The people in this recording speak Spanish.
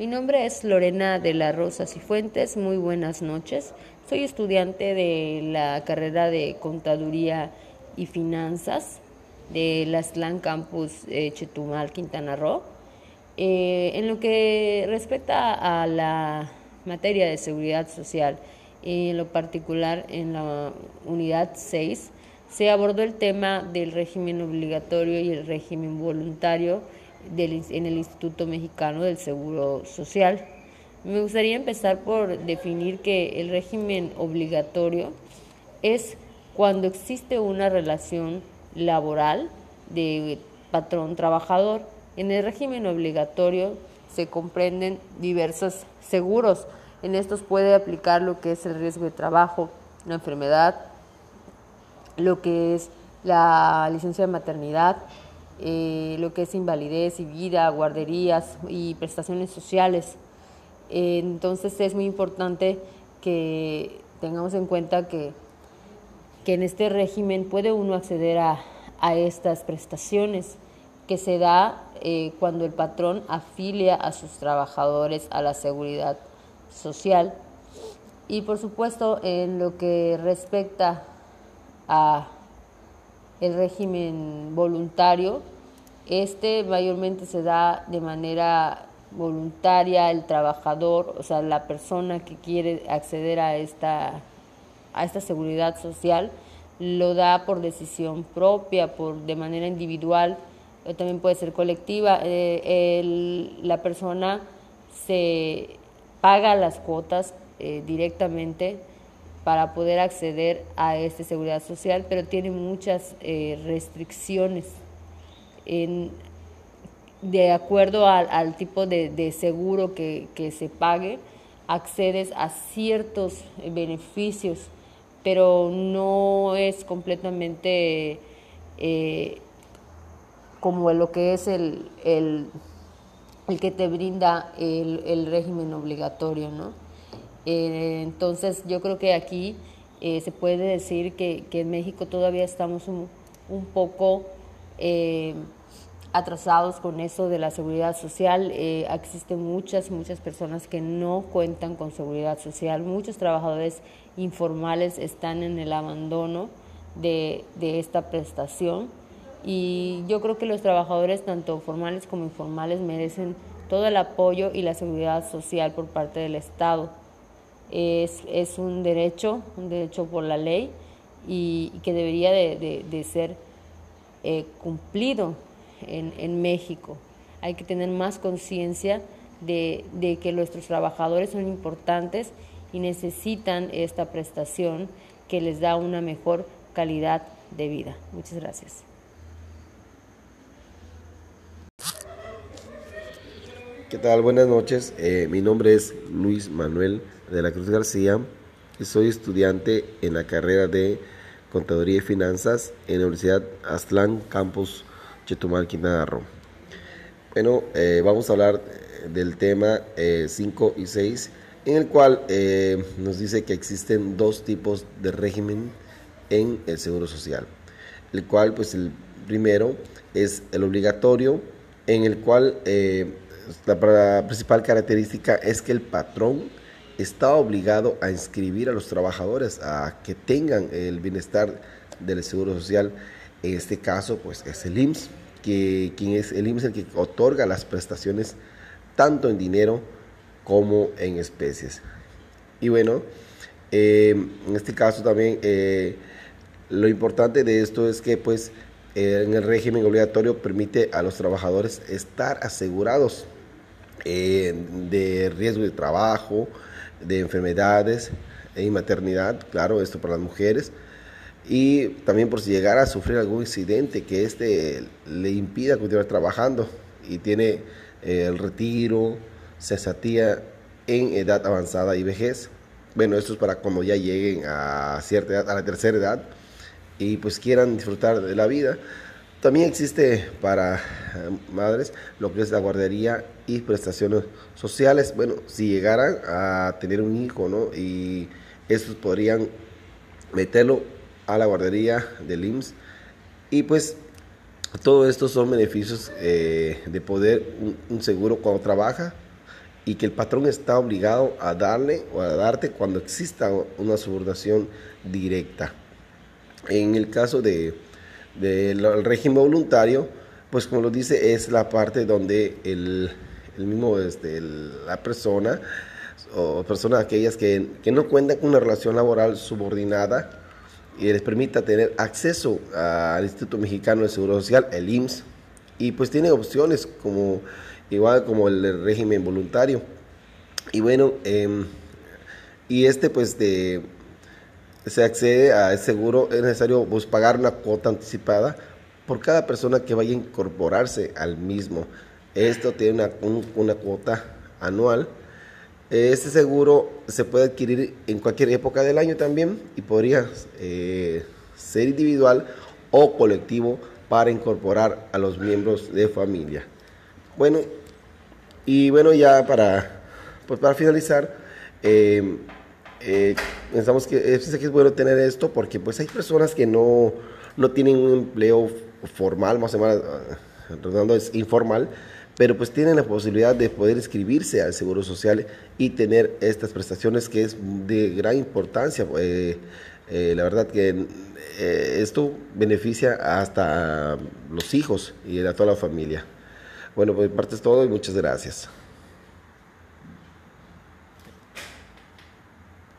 Mi nombre es Lorena de la Rosas y Fuentes. Muy buenas noches. Soy estudiante de la carrera de Contaduría y Finanzas de la SLAN Campus eh, Chetumal, Quintana Roo. Eh, en lo que respecta a la materia de seguridad social, en lo particular en la unidad 6, se abordó el tema del régimen obligatorio y el régimen voluntario en el Instituto Mexicano del Seguro Social. Me gustaría empezar por definir que el régimen obligatorio es cuando existe una relación laboral de patrón-trabajador. En el régimen obligatorio se comprenden diversos seguros. En estos puede aplicar lo que es el riesgo de trabajo, la enfermedad, lo que es la licencia de maternidad, eh, lo que es invalidez y vida, guarderías y prestaciones sociales. entonces es muy importante que tengamos en cuenta que, que en este régimen puede uno acceder a, a estas prestaciones que se da eh, cuando el patrón afilia a sus trabajadores a la seguridad social. Y por supuesto, en lo que respecta a el régimen voluntario, este mayormente se da de manera voluntaria el trabajador, o sea, la persona que quiere acceder a esta, a esta seguridad social, lo da por decisión propia, por de manera individual, o también puede ser colectiva. Eh, la persona se paga las cuotas eh, directamente para poder acceder a esta seguridad social, pero tiene muchas eh, restricciones en, de acuerdo al, tipo de, seguro que, se pague, accedes a ciertos beneficios, pero no es completamente eh, como lo que es el, el, que te brinda el, régimen obligatorio, ¿no? Eh, entonces yo creo que aquí eh, se puede decir que, en México todavía estamos un, poco eh, atrasados con eso de la seguridad social. existen muchas, muchas personas que no cuentan con seguridad social. Muchos trabajadores informales están en el abandono de, de esta prestación. Y yo creo que los trabajadores, tanto formales como informales, merecen todo el apoyo y la seguridad social por parte del Estado es, es un derecho, un derecho por la ley y, que debería de, ser eh, cumplido en, en, México. Hay que tener más conciencia de, de que nuestros trabajadores son importantes y necesitan esta prestación que les da una mejor calidad de vida. Muchas gracias. ¿Qué tal? Buenas noches. Eh, mi nombre es Luis Manuel de la Cruz García soy estudiante en la carrera de Contaduría y Finanzas en la Universidad Aztlán, Campus Chetumal, Quintana Roo. Bueno, eh, vamos a hablar del tema 5 eh, y 6, en el cual nos dice que existen dos tipos de régimen en el Seguro Social, el cual, pues el primero es el obligatorio, en el cual la principal característica es que el patrón está obligado a inscribir a los trabajadores a que tengan el bienestar del seguro social. En este caso, pues es el IMSS, que quien es el IMSS el que otorga las prestaciones tanto en dinero como en especies. Y bueno, eh, en este caso también eh, lo importante de esto es que pues en el régimen obligatorio permite a los trabajadores estar asegurados eh, de riesgo de trabajo, de enfermedades y maternidad, claro, esto para las mujeres, y también por si llegara a sufrir algún incidente que este le impida continuar trabajando y tiene eh, el retiro, cesatía en edad avanzada y vejez. Bueno, esto es para cuando ya lleguen a cierta edad, a la tercera edad, y pues quieran disfrutar de la vida. También existe para eh, madres lo que es la guardería y prestaciones sociales. Bueno, si llegaran a tener un hijo, ¿no? Y estos podrían meterlo a la guardería del IMSS. Y pues todo esto son beneficios eh, de poder un, seguro cuando trabaja y que el patrón está obligado a darle o a darte cuando exista una subordinación directa. En el caso del de, régimen voluntario, pues como lo dice, es la parte donde el, el mismo, este, la persona o personas aquellas que, que, no cuentan con una relación laboral subordinada y les permita tener acceso al Instituto Mexicano de Seguro Social, el IMSS, y pues tiene opciones como igual como el régimen voluntario. Y bueno, em, y este pues de, se accede a ese seguro, es necesario pues, pagar una cuota anticipada por cada persona que vaya a incorporarse al mismo. Esto tiene una, una cuota anual. Este seguro se puede adquirir en cualquier época del año también y podría eh, ser individual o colectivo para incorporar a los miembros de familia. Bueno, y bueno, ya para, pues para finalizar, eh, eh, pensamos que es, que es bueno tener esto porque pues hay personas que no, no tienen un empleo formal, más o menos, redundando es informal, pero pues tienen la posibilidad de poder inscribirse al Seguro Social y tener estas prestaciones que es de gran importancia. Eh, eh, la verdad que esto beneficia hasta los hijos y a toda la familia. Bueno, pues parte es todo y muchas gracias.